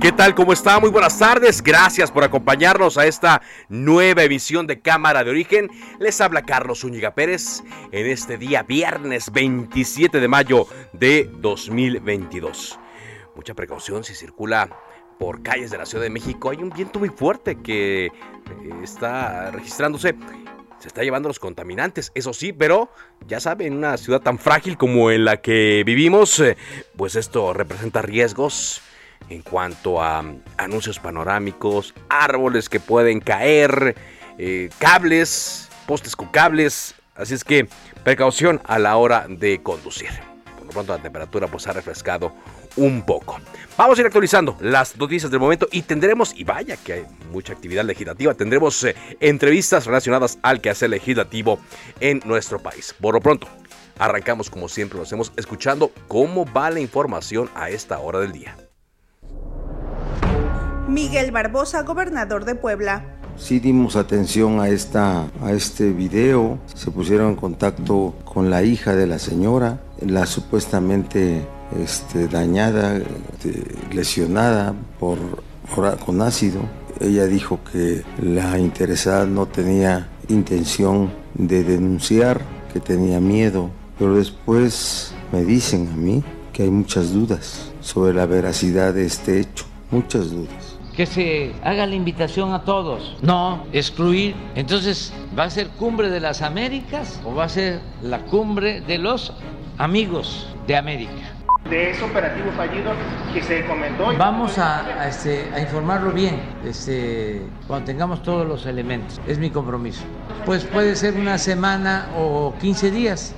¿Qué tal? ¿Cómo está? Muy buenas tardes. Gracias por acompañarnos a esta nueva emisión de Cámara de Origen. Les habla Carlos Zúñiga Pérez en este día viernes 27 de mayo de 2022. Mucha precaución si circula por calles de la Ciudad de México. Hay un viento muy fuerte que eh, está registrándose se está llevando los contaminantes, eso sí, pero ya saben, en una ciudad tan frágil como en la que vivimos, eh, pues esto representa riesgos en cuanto a anuncios panorámicos, árboles que pueden caer, eh, cables, postes con cables, así es que precaución a la hora de conducir. Por lo pronto la temperatura pues ha refrescado un poco. Vamos a ir actualizando las noticias del momento y tendremos, y vaya que hay mucha actividad legislativa, tendremos eh, entrevistas relacionadas al quehacer legislativo en nuestro país. Por lo pronto, arrancamos como siempre lo hacemos escuchando cómo va la información a esta hora del día. Miguel Barbosa, gobernador de Puebla. Sí dimos atención a, esta, a este video, se pusieron en contacto con la hija de la señora, la supuestamente este, dañada, este, lesionada por, por, con ácido. Ella dijo que la interesada no tenía intención de denunciar, que tenía miedo, pero después me dicen a mí que hay muchas dudas sobre la veracidad de este hecho, muchas dudas que se haga la invitación a todos, no excluir. Entonces, ¿va a ser cumbre de las Américas o va a ser la cumbre de los amigos de América? De ese operativo fallido que se comentó. Vamos a, a, este, a informarlo bien este, cuando tengamos todos los elementos. Es mi compromiso. Pues puede ser una semana o 15 días,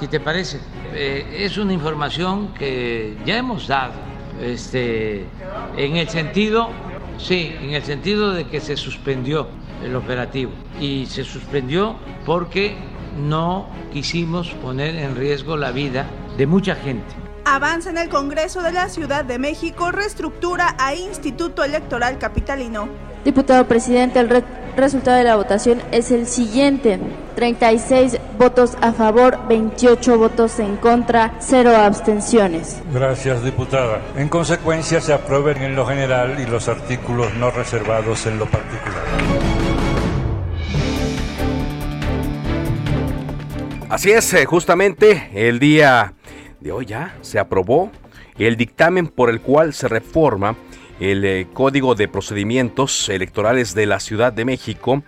si te parece. Eh, es una información que ya hemos dado este, en el sentido, sí, en el sentido de que se suspendió el operativo y se suspendió porque no quisimos poner en riesgo la vida de mucha gente. Avanza en el Congreso de la Ciudad de México, reestructura a Instituto Electoral Capitalino. Diputado presidente, el resultado de la votación es el siguiente. 36 votos a favor, 28 votos en contra, 0 abstenciones. Gracias, diputada. En consecuencia, se aprueben en lo general y los artículos no reservados en lo particular. Así es, eh, justamente el día de hoy ya se aprobó el dictamen por el cual se reforma el eh, Código de Procedimientos Electorales de la Ciudad de México,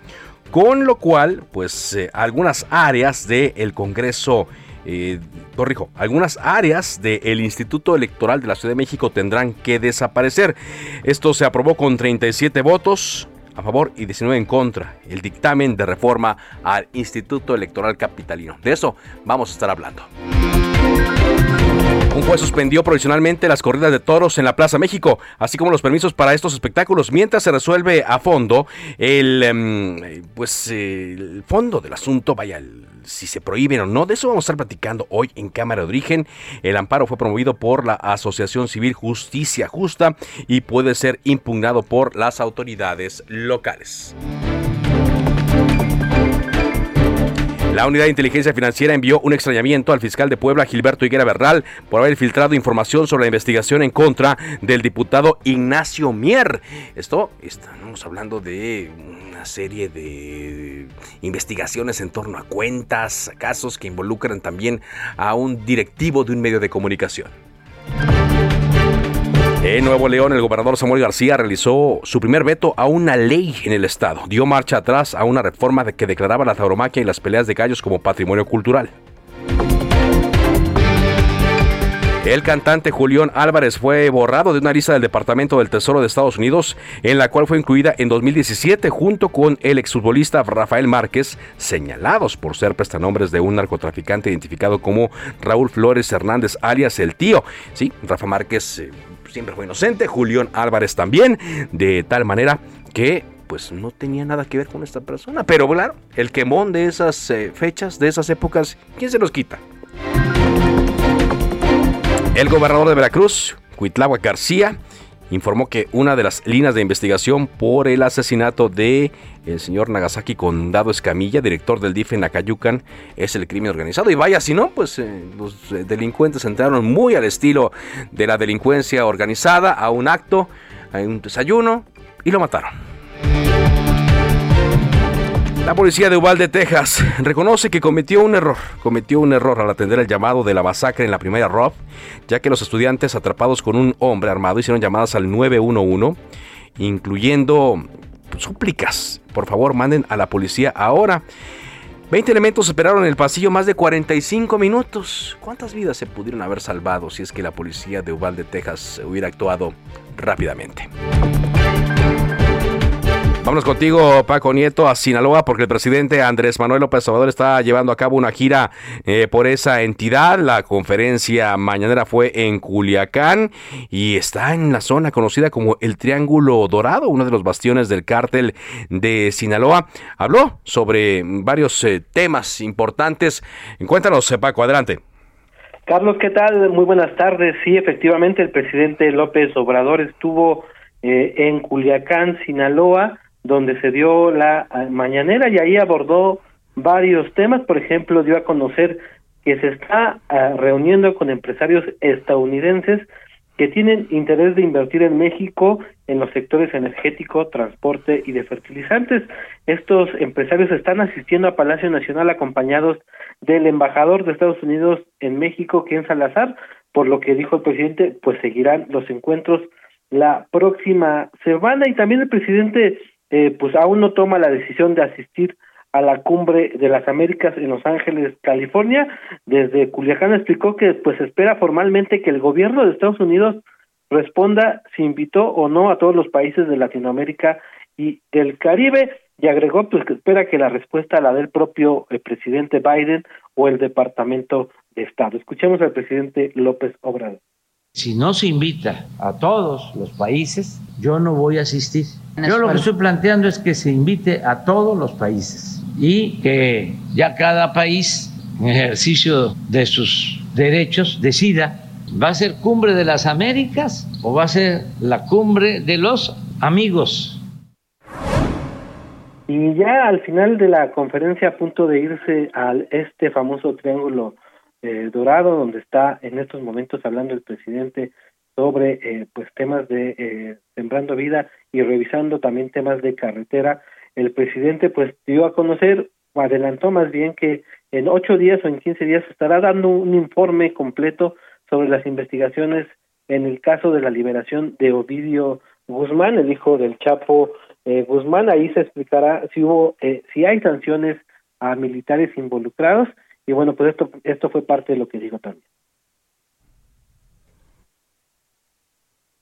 con lo cual, pues eh, algunas áreas del Congreso, eh, corrijo, algunas áreas del Instituto Electoral de la Ciudad de México tendrán que desaparecer. Esto se aprobó con 37 votos a favor y 19 en contra. El dictamen de reforma al Instituto Electoral Capitalino. De eso vamos a estar hablando. Un juez suspendió provisionalmente las corridas de toros en la Plaza México, así como los permisos para estos espectáculos, mientras se resuelve a fondo el, um, pues, el fondo del asunto, vaya, si se prohíben o no. De eso vamos a estar platicando hoy en Cámara de Origen. El amparo fue promovido por la Asociación Civil Justicia Justa y puede ser impugnado por las autoridades locales. La Unidad de Inteligencia Financiera envió un extrañamiento al fiscal de Puebla, Gilberto Higuera Bernal, por haber filtrado información sobre la investigación en contra del diputado Ignacio Mier. Esto, estamos hablando de una serie de investigaciones en torno a cuentas, casos que involucran también a un directivo de un medio de comunicación. En Nuevo León, el gobernador Samuel García realizó su primer veto a una ley en el estado. Dio marcha atrás a una reforma que declaraba la tauromaquia y las peleas de gallos como patrimonio cultural. El cantante Julián Álvarez fue borrado de una lista del Departamento del Tesoro de Estados Unidos, en la cual fue incluida en 2017 junto con el exfutbolista Rafael Márquez, señalados por ser prestanombres de un narcotraficante identificado como Raúl Flores Hernández, alias el tío. Sí, Rafa Márquez eh, siempre fue inocente, Julián Álvarez también, de tal manera que pues no tenía nada que ver con esta persona. Pero claro, el quemón de esas eh, fechas, de esas épocas, ¿quién se los quita? El gobernador de Veracruz, Cuitláhuac García, informó que una de las líneas de investigación por el asesinato de el señor Nagasaki Condado Escamilla, director del DIF en Acayucan, es el crimen organizado. Y vaya, si no, pues eh, los eh, delincuentes entraron muy al estilo de la delincuencia organizada a un acto, a un desayuno y lo mataron. La policía de Uvalde, Texas, reconoce que cometió un error. Cometió un error al atender el llamado de la masacre en la primera Rob, ya que los estudiantes atrapados con un hombre armado hicieron llamadas al 911, incluyendo súplicas. Por favor, manden a la policía ahora. 20 elementos esperaron en el pasillo más de 45 minutos. ¿Cuántas vidas se pudieron haber salvado si es que la policía de Uvalde, Texas hubiera actuado rápidamente? Vámonos contigo, Paco Nieto, a Sinaloa, porque el presidente Andrés Manuel López Obrador está llevando a cabo una gira eh, por esa entidad. La conferencia mañanera fue en Culiacán y está en la zona conocida como el Triángulo Dorado, uno de los bastiones del cártel de Sinaloa. Habló sobre varios eh, temas importantes. Cuéntanos, eh, Paco, adelante. Carlos, ¿qué tal? Muy buenas tardes. Sí, efectivamente, el presidente López Obrador estuvo en Culiacán, Sinaloa donde se dio la mañanera y ahí abordó varios temas, por ejemplo, dio a conocer que se está ah, reuniendo con empresarios estadounidenses que tienen interés de invertir en México en los sectores energético, transporte y de fertilizantes. Estos empresarios están asistiendo a Palacio Nacional acompañados del embajador de Estados Unidos en México, Ken Salazar, por lo que dijo el presidente, pues seguirán los encuentros la próxima semana y también el presidente eh, pues aún no toma la decisión de asistir a la cumbre de las Américas en Los Ángeles, California. Desde Culiacán explicó que pues espera formalmente que el gobierno de Estados Unidos responda si invitó o no a todos los países de Latinoamérica y del Caribe y agregó pues que espera que la respuesta la dé el propio el presidente Biden o el Departamento de Estado. Escuchemos al presidente López Obrador. Si no se invita a todos los países, yo no voy a asistir. Yo lo que estoy planteando es que se invite a todos los países y que ya cada país, en ejercicio de sus derechos, decida, ¿va a ser cumbre de las Américas o va a ser la cumbre de los amigos? Y ya al final de la conferencia, a punto de irse a este famoso triángulo eh, Dorado, donde está en estos momentos hablando el presidente sobre eh, pues temas de eh, sembrando vida y revisando también temas de carretera. El presidente pues dio a conocer o adelantó más bien que en ocho días o en quince días estará dando un informe completo sobre las investigaciones en el caso de la liberación de Ovidio Guzmán, el hijo del Chapo eh, Guzmán. Ahí se explicará si hubo, eh, si hay sanciones a militares involucrados y bueno, pues esto, esto fue parte de lo que dijo también.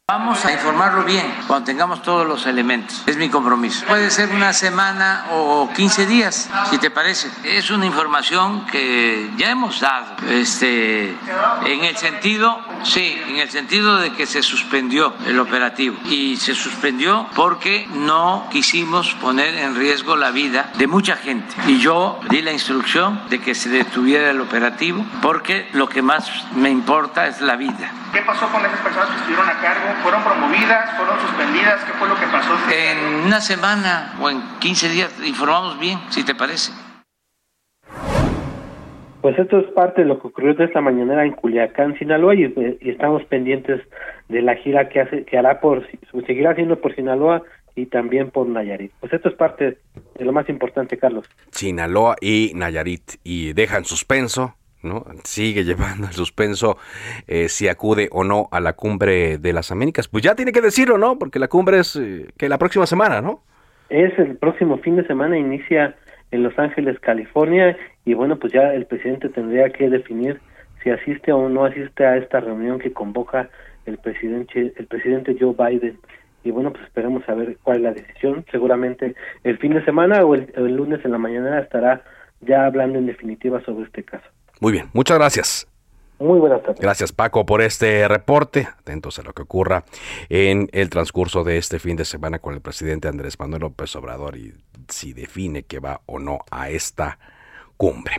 Vamos a informarlo bien cuando tengamos todos los elementos. Es mi compromiso. Puede ser una semana o 15 días, si te parece. Es una información que ya hemos dado. Este, en el sentido, sí, en el sentido de que se suspendió el operativo. Y se suspendió porque no quisimos poner en riesgo la vida de mucha gente. Y yo di la instrucción de que se detuviera el operativo porque lo que más me importa es la vida. ¿Qué pasó con esas personas que estuvieron a cargo? ¿Fueron promovidas? ¿Fueron suspendidas? ¿Qué fue lo que pasó? En una semana o en 15 días informamos bien, si te parece. Pues esto es parte de lo que ocurrió de esta mañana en Culiacán, Sinaloa, y, y, estamos pendientes de la gira que hace, que hará por, seguirá haciendo por Sinaloa y también por Nayarit. Pues esto es parte de lo más importante, Carlos. Sinaloa y Nayarit, y dejan suspenso ¿no? Sigue llevando el suspenso eh, si acude o no a la cumbre de las Américas. Pues ya tiene que decirlo, ¿no? Porque la cumbre es eh, que la próxima semana, ¿no? Es el próximo fin de semana, inicia en Los Ángeles, California, y bueno, pues ya el presidente tendría que definir si asiste o no asiste a esta reunión que convoca el presidente, el presidente Joe Biden. Y bueno, pues esperemos a ver cuál es la decisión. Seguramente el fin de semana o el, el lunes en la mañana estará ya hablando en definitiva sobre este caso. Muy bien, muchas gracias. Muy buenas tardes. Gracias Paco por este reporte. Atentos a lo que ocurra en el transcurso de este fin de semana con el presidente Andrés Manuel López Obrador y si define que va o no a esta cumbre.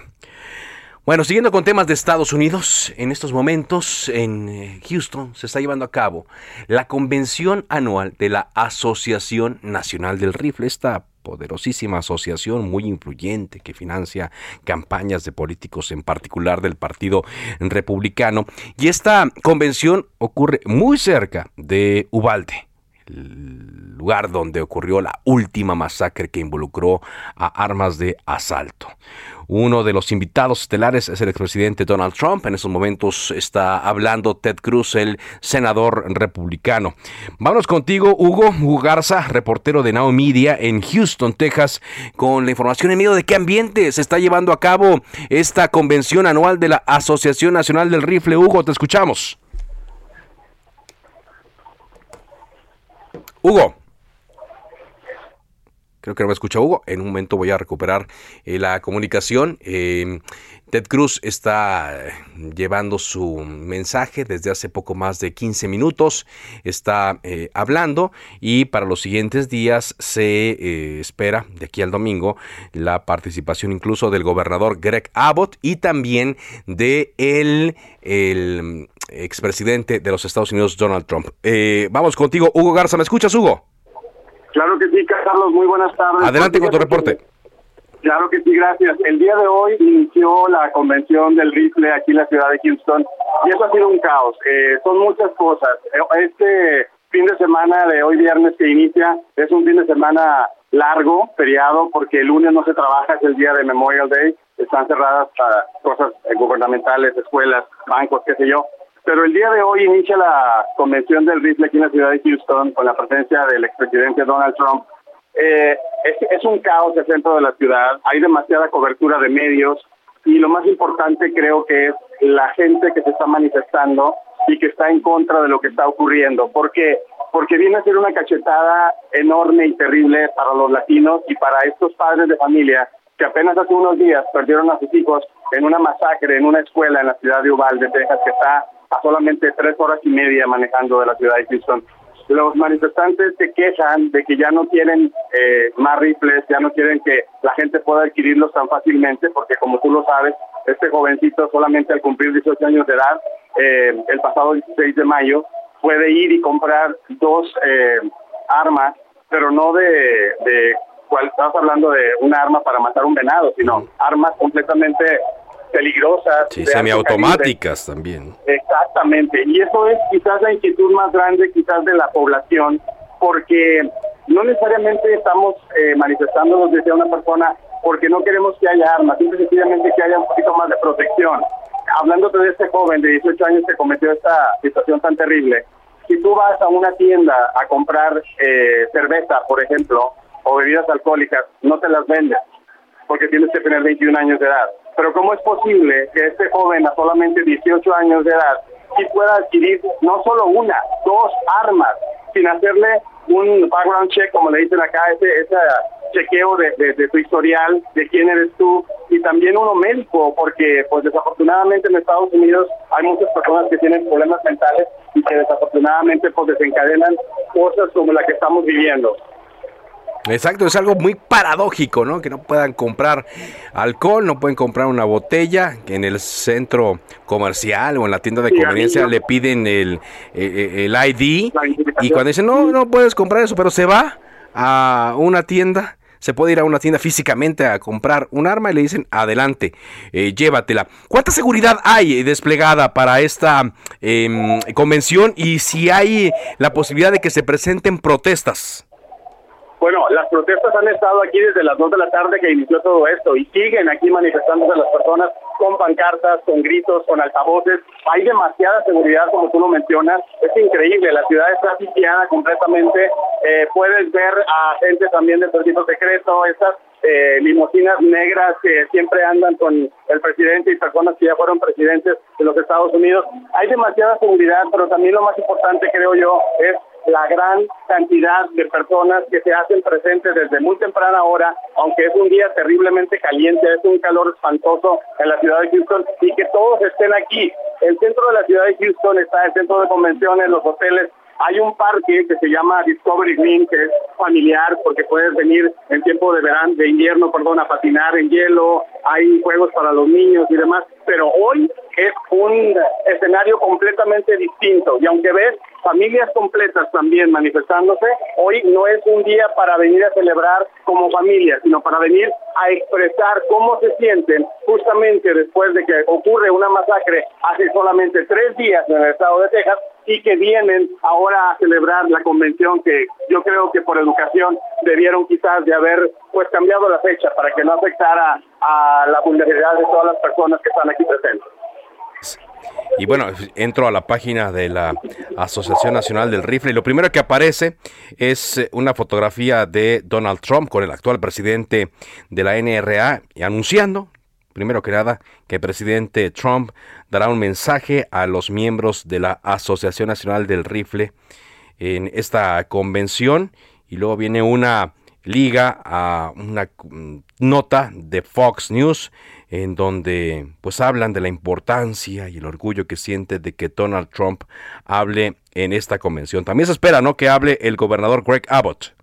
Bueno, siguiendo con temas de Estados Unidos, en estos momentos en eh, Houston se está llevando a cabo la convención anual de la Asociación Nacional del Rifle, esta poderosísima asociación muy influyente que financia campañas de políticos, en particular del Partido Republicano. Y esta convención ocurre muy cerca de Ubalde, lugar donde ocurrió la última masacre que involucró a armas de asalto. Uno de los invitados estelares es el expresidente Donald Trump. En estos momentos está hablando Ted Cruz, el senador republicano. Vámonos contigo, Hugo, Hugo Garza, reportero de Now Media en Houston, Texas, con la información en medio de qué ambiente se está llevando a cabo esta convención anual de la Asociación Nacional del Rifle. Hugo, te escuchamos. Hugo. Creo que no me escucha Hugo. En un momento voy a recuperar eh, la comunicación. Eh, Ted Cruz está llevando su mensaje desde hace poco más de 15 minutos. Está eh, hablando y para los siguientes días se eh, espera, de aquí al domingo, la participación incluso del gobernador Greg Abbott y también de el, el expresidente de los Estados Unidos, Donald Trump. Eh, vamos contigo, Hugo Garza. ¿Me escuchas, Hugo? Claro que sí, Carlos, muy buenas tardes. Adelante con tu reporte. Claro que sí, gracias. El día de hoy inició la convención del rifle aquí en la ciudad de Houston y eso ha sido un caos. Eh, son muchas cosas. Eh, Este fin de semana de hoy viernes que inicia es un fin de semana largo, feriado, porque el lunes no se trabaja, es el día de Memorial Day, están cerradas para cosas gubernamentales, escuelas, bancos, qué sé yo. Pero el día de hoy inicia la convención del rifle aquí en la ciudad de Houston con la presencia del expresidente Donald Trump. Eh, es, un caos el centro de la ciudad, hay demasiada cobertura de medios y lo más importante creo que es la gente que se está manifestando y que está en contra de lo que está ocurriendo. ¿Por qué? Porque viene a ser una cachetada enorme y terrible para los latinos y para estos padres de familia que apenas hace unos días perdieron a sus hijos en una masacre en una escuela en la ciudad de Uvalde, Texas, que está a solamente tres horas y media manejando de la ciudad de Houston. Los manifestantes se quejan de que ya no quieren eh, más rifles, ya no quieren que la gente pueda adquirirlos tan fácilmente, porque como tú lo sabes, este jovencito solamente al cumplir 18 años de edad, eh, el pasado 16 de mayo, puede ir y comprar dos eh, armas, pero no de, de cuál estás hablando de una arma para matar un venado, sino armas completamente peligrosas. Sí, semiautomáticas también. Exactamente, y eso es quizás la inquietud más grande quizás de la población, porque no necesariamente estamos eh, manifestándonos, decía una persona, porque no queremos que haya armas, simple y sencillamente que haya un poquito más de protección. Hablándote de este joven de 18 años que cometió esta situación tan terrible, si tú vas a una tienda a comprar eh, cerveza, por ejemplo, o bebidas alcohólicas, no te las venden, porque tienes que tener 21 años de edad. Pero ¿cómo es posible que este joven a solamente 18 años de edad sí pueda adquirir no solo una, dos armas, sin hacerle un background check, como le dicen acá, ese, ese chequeo de, de, tu historial, de quién eres tú, y también uno médico, porque pues desafortunadamente en Estados Unidos hay muchas personas que tienen problemas mentales y que desafortunadamente pues desencadenan cosas como la que estamos viviendo. Exacto, es algo muy paradójico, ¿no? Que no puedan comprar alcohol, no pueden comprar una botella, que en el centro comercial o en la tienda de conveniencia le piden el, eh, el ID y cuando dicen, no, no puedes comprar eso, pero se va a una tienda, se puede ir a una tienda físicamente a comprar un arma y le dicen, adelante, eh, llévatela. ¿Cuánta seguridad hay desplegada para esta em, convención y si hay la posibilidad de que se presenten protestas? Bueno, las protestas han estado aquí desde las 2 de la tarde que inició todo esto y siguen aquí manifestándose las personas con pancartas, con gritos, con altavoces. Hay demasiada seguridad, como tú lo mencionas. Es increíble, la ciudad está sitiada completamente. Eh, puedes ver a gente también del servicio secreto, estas eh, limusinas negras que siempre andan con el presidente y personas que ya fueron presidentes de los Estados Unidos. Hay demasiada seguridad, pero también lo más importante, creo yo, es la gran cantidad de personas que se hacen presentes desde muy temprana hora, aunque es un día terriblemente caliente, es un calor espantoso en la ciudad de Houston, y que todos estén aquí. El centro de la ciudad de Houston está el centro de convenciones, los hoteles. Hay un parque que se llama Discovery Green, que es familiar porque puedes venir en tiempo de verano, de invierno, perdón, a patinar en hielo, hay juegos para los niños y demás, pero hoy es un escenario completamente distinto. Y aunque ves familias completas también manifestándose, hoy no es un día para venir a celebrar como familia, sino para venir a expresar cómo se sienten justamente después de que ocurre una masacre hace solamente tres días en el estado de Texas y que vienen ahora a celebrar la convención que yo creo que por educación debieron quizás de haber pues cambiado la fecha para que no afectara a la vulnerabilidad de todas las personas que están aquí presentes. Y bueno, entro a la página de la Asociación Nacional del Rifle y lo primero que aparece es eh, una fotografía de Donald Trump con el actual presidente de la NRA y anunciando primero que nada, que el presidente Trump dará un mensaje a los miembros de la Asociación Nacional del Rifle en esta convención. Y luego viene una liga a una mm, nota de Fox News en donde pues hablan de la importancia y el orgullo que siente de que Donald Trump hable en esta convención. También se espera, ¿no?, que hable el gobernador Greg Abbott.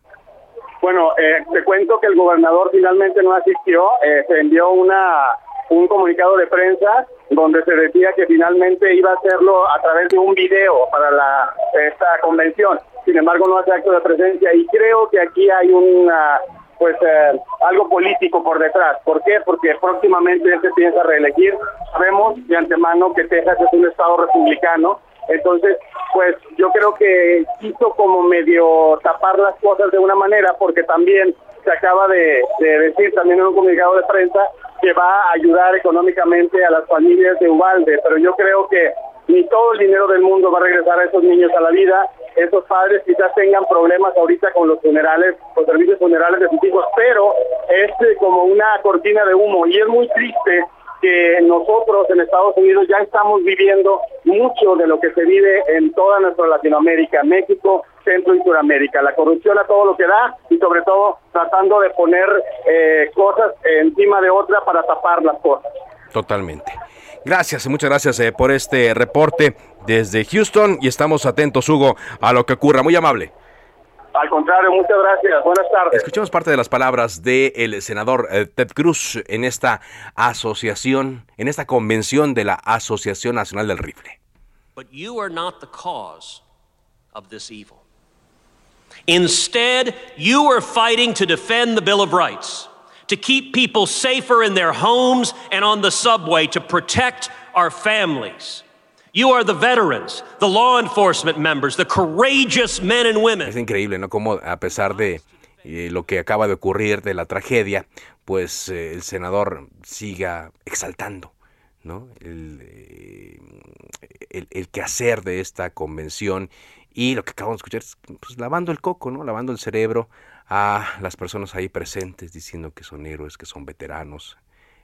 Bueno, eh, te cuento que el gobernador finalmente no asistió, eh, se envió una un comunicado de prensa donde se decía que finalmente iba a hacerlo a través de un video para la esta convención. Sin embargo, no hace acto de presencia y creo que aquí hay una pues eh, algo político por detrás. ¿Por qué? Porque próximamente él se piensa reelegir. Sabemos de antemano que Texas es un estado republicano, entonces pues yo creo que quiso como medio tapar las cosas de una manera porque también se acaba de, de decir también en un comunicado de prensa que va a ayudar económicamente a las familias de Ubalde, pero yo creo que ni todo el dinero del mundo va a regresar a esos niños a la vida. Esos padres quizás tengan problemas ahorita con los funerales, los servicios funerales de sus hijos, pero es eh, como una cortina de humo y es muy triste que nosotros en Estados Unidos ya estamos viviendo mucho de lo que se vive en toda nuestra Latinoamérica, México, Centro y Sudamérica. La corrupción a todo lo que da y sobre todo tratando de poner eh, cosas encima de otra para tapar las cosas. Totalmente. Gracias, muchas gracias eh, por este reporte desde Houston y estamos atentos, Hugo, a lo que ocurra. Muy amable. Al contrario, muchas gracias. Buenas tardes. Escuchemos parte de las palabras del senador eh, Ted Cruz en esta asociación, en esta convención de la Asociación Nacional del Rifle. But you are not the cause of this evil. Instead, you are fighting to defend the Bill of Rights, to keep people safer in their homes and on the subway, to protect our families. You are the veterans, the law enforcement members, the courageous men and women. Es increíble, ¿no? Como a pesar de eh, lo que acaba de ocurrir, de la tragedia, pues eh, el senador siga exaltando, ¿no? El, eh, el, el, quehacer de esta convención y lo que acabamos de escuchar es pues, lavando el coco, ¿no? Lavando el cerebro a las personas ahí presentes, diciendo que son héroes, que son veteranos,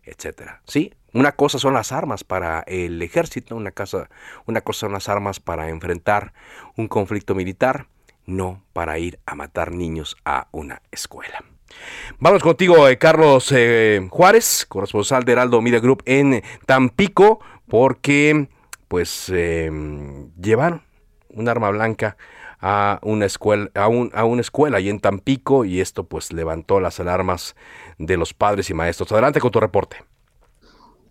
etcétera. Sí, una cosa son las armas para el ejército, una cosa, una cosa son las armas para enfrentar un conflicto militar, no para ir a matar niños a una escuela. Vamos contigo, eh, Carlos eh, Juárez, corresponsal de Heraldo Media Group en Tampico, porque pues eh, llevaron un arma blanca a una escuela, a, un, a una escuela ahí en Tampico y esto pues levantó las alarmas de los padres y maestros. Adelante con tu reporte.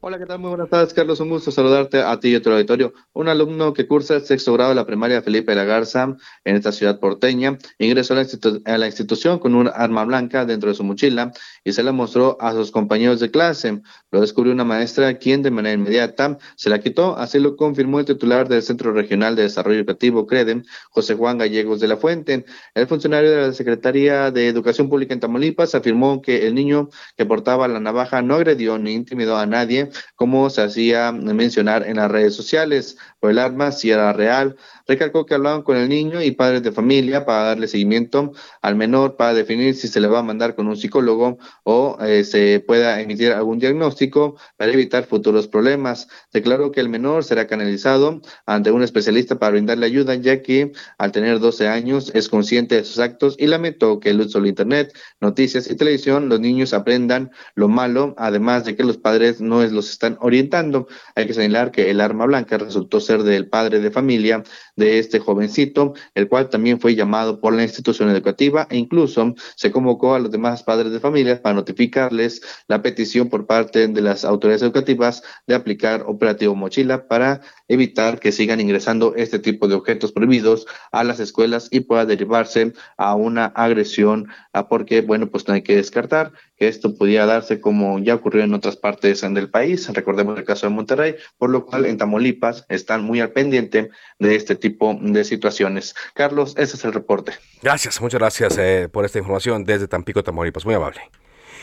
Hola, ¿qué tal? Muy buenas tardes, Carlos. Un gusto saludarte a ti y a tu auditorio. Un alumno que cursa el sexto grado de la primaria Felipe de la Garza en esta ciudad porteña ingresó a la, a la, institución con un arma blanca dentro de su mochila y se la mostró a sus compañeros de clase. Lo descubrió una maestra quien de manera inmediata se la quitó. Así lo confirmó el titular del Centro Regional de Desarrollo Educativo, CREDEM, José Juan Gallegos de la Fuente. El funcionario de la Secretaría de Educación Pública en Tamaulipas afirmó que el niño que portaba la navaja no agredió ni intimidó a nadie como se hacía mencionar en las redes sociales. Por el arma, si era real, recalcó que hablaban con el niño y padres de familia para darle seguimiento al menor, para definir si se le va a mandar con un psicólogo o eh, se pueda emitir algún diagnóstico para evitar futuros problemas. Declaró que el menor será canalizado ante un especialista para brindarle ayuda, ya que al tener 12 años es consciente de sus actos y lamentó que el uso de Internet, noticias y televisión, los niños aprendan lo malo, además de que los padres no los están orientando. Hay que señalar que el arma blanca resultó del padre de familia de este jovencito, el cual también fue llamado por la institución educativa e incluso se convocó a los demás padres de familia para notificarles la petición por parte de las autoridades educativas de aplicar operativo mochila para evitar que sigan ingresando este tipo de objetos prohibidos a las escuelas y pueda derivarse a una agresión, porque, bueno, pues no hay que descartar que esto pudiera darse como ya ocurrió en otras partes del país, recordemos el caso de Monterrey, por lo cual en Tamaulipas están muy al pendiente de este tipo de situaciones. Carlos, ese es el reporte. Gracias, muchas gracias eh, por esta información desde Tampico, Tamaulipas, muy amable.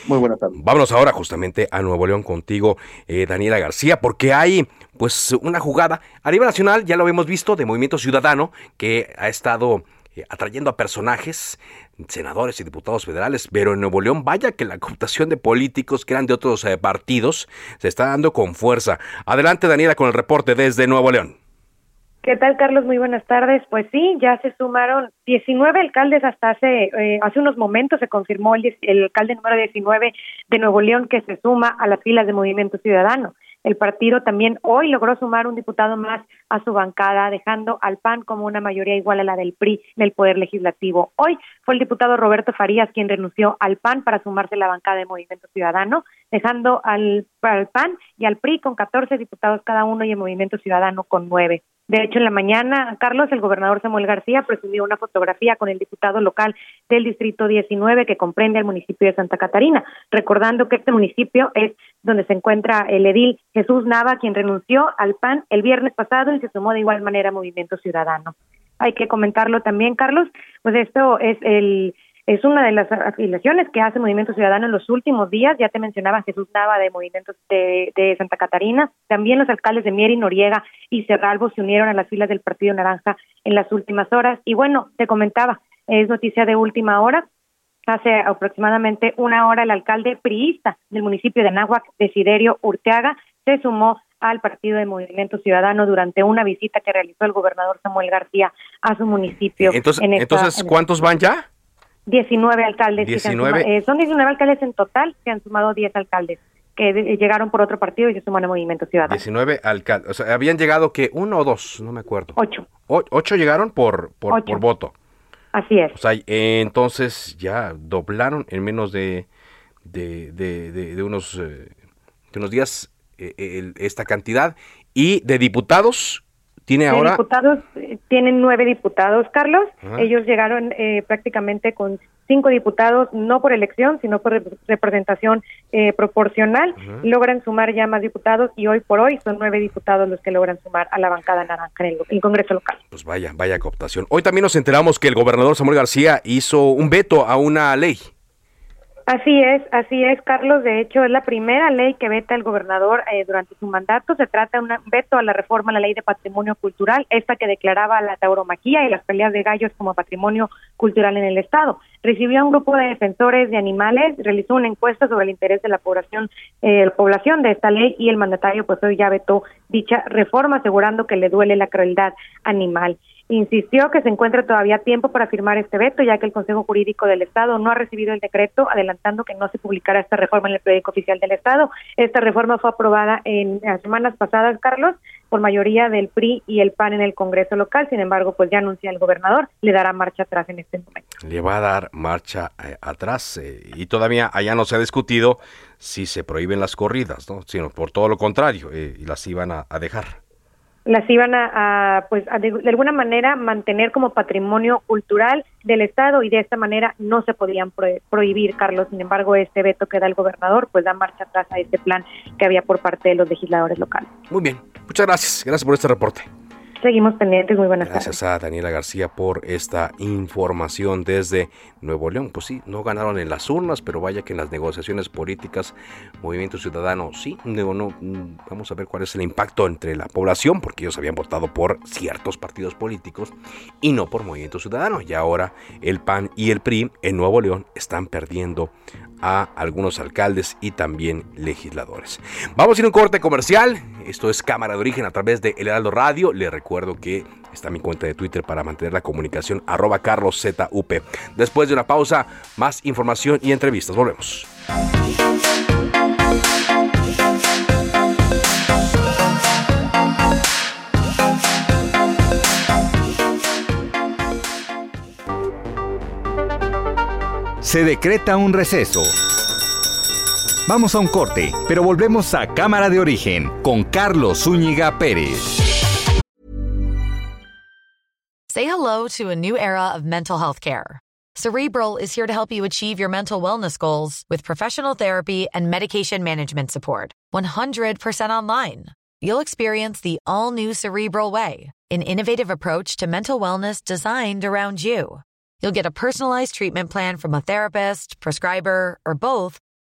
Muy buenas tardes. Vámonos ahora justamente a Nuevo León contigo, eh, Daniela García, porque hay pues una jugada a nivel nacional, ya lo hemos visto, de Movimiento Ciudadano, que ha estado eh, atrayendo a personajes, senadores y diputados federales, pero en Nuevo León vaya que la cooptación de políticos que eran de otros eh, partidos se está dando con fuerza. Adelante Daniela con el reporte desde Nuevo León. ¿Qué tal, Carlos? Muy buenas tardes. Pues sí, ya se sumaron 19 alcaldes hasta hace eh, hace unos momentos se confirmó el, el alcalde número 19 de Nuevo León que se suma a las filas de Movimiento Ciudadano. El partido también hoy logró sumar un diputado más a su bancada, dejando al PAN como una mayoría igual a la del PRI en el Poder Legislativo. Hoy fue el diputado Roberto Farías quien renunció al PAN para sumarse a la bancada de Movimiento Ciudadano, dejando al, al PAN y al PRI con 14 diputados cada uno y el Movimiento Ciudadano con nueve. De hecho, en la mañana, Carlos, el gobernador Samuel García presumió una fotografía con el diputado local del Distrito 19 que comprende el municipio de Santa Catarina, recordando que este municipio es donde se encuentra el edil Jesús Nava, quien renunció al PAN el viernes pasado y se sumó de igual manera a Movimiento Ciudadano. Hay que comentarlo también, Carlos, pues esto es el es una de las afiliaciones que hace Movimiento Ciudadano en los últimos días. Ya te mencionaba Jesús Nava de Movimiento de, Santa Catarina. También los alcaldes de Mier y Noriega y Cerralbo se unieron a las filas del Partido Naranja en las últimas horas. Y bueno, te comentaba, es noticia de última hora. Hace aproximadamente una hora el alcalde priista del municipio de Anáhuac, Desiderio Urteaga, se sumó al partido de Movimiento Ciudadano durante una visita que realizó el gobernador Samuel García a su municipio. Entonces, entonces ¿cuántos van ya? 19 alcaldes. 19. Eh, son 19 alcaldes en total, se han sumado 10 alcaldes que llegaron por otro partido y se suman a Movimiento Ciudadano. 19 alcaldes, o sea, habían llegado que uno o dos, no me acuerdo. Ocho. ocho llegaron por, por, por, voto. Así es. O sea, entonces ya doblaron en menos de, de, de, de, unos, eh, de unos días eh, esta cantidad. Y de diputados, tiene ahora... diputados, eh, tienen nueve diputados, Carlos. Ellos llegaron eh, prácticamente con cinco diputados, no por elección, sino por representación eh, proporcional. Logran sumar ya más diputados y hoy por hoy son nueve diputados los que logran sumar a la bancada naranja en el, Congreso local. Pues vaya, vaya cooptación. Hoy también nos enteramos que el gobernador Samuel García hizo un veto a una ley. Así es, así es, Carlos. De hecho, es la primera ley que veta el gobernador eh, durante su mandato. Se trata de un veto a la reforma a la ley de patrimonio cultural, esta que declaraba la tauromaquía y las peleas de gallos como patrimonio cultural en el Estado. Recibió a un grupo de defensores de animales, realizó una encuesta sobre el interés de la población, eh, población de esta ley y el mandatario pues hoy ya vetó dicha reforma asegurando que le duele la crueldad animal. Insistió que se encuentra todavía tiempo para firmar este veto, ya que el Consejo Jurídico del Estado no ha recibido el decreto, adelantando que no se publicará esta reforma en el periódico oficial del Estado. Esta reforma fue aprobada en las semanas pasadas, Carlos, por mayoría del PRI y el PAN en el Congreso local. Sin embargo, pues ya anuncia el gobernador, le dará marcha atrás en este momento. Le va a dar marcha eh, atrás eh, y todavía allá no se ha discutido si se prohíben las corridas, ¿no? sino por todo lo contrario, eh, y las iban a dejar las iban a, pues de, alguna manera mantener como patrimonio cultural del estado y de esta manera no se podían prohibir Carlos. Sin embargo este veto que da el gobernador pues da marcha atrás a este plan que había por parte de los legisladores locales. Muy bien. Muchas gracias. Gracias por este reporte Seguimos pendientes, muy buenas Gracias a Daniela García por esta información desde Nuevo León. Pues sí, no ganaron en las urnas, pero vaya que en las negociaciones políticas, Movimiento Ciudadano, sí, no, no, mm, vamos a ver cuál es el impacto entre la población, porque ellos habían votado por ciertos partidos políticos y no por Movimiento Ciudadano. Y ahora el PAN y el PRI en Nuevo León están perdiendo a algunos alcaldes y también legisladores. Vamos a ir a un corte comercial. Esto es Cámara de Origen a través de El Heraldo Radio. Le recuerdo que está mi cuenta de Twitter para mantener la comunicación arroba carloszup. Después de una pausa, más información y entrevistas. Volvemos. Se decreta un receso. Vamos a un corte, pero volvemos a Cámara de Origen con Carlos Zúñiga Pérez. Say hello to a new era of mental health care. Cerebral is here to help you achieve your mental wellness goals with professional therapy and medication management support. 100% online. You'll experience the all new Cerebral Way, an innovative approach to mental wellness designed around you. You'll get a personalized treatment plan from a therapist, prescriber, or both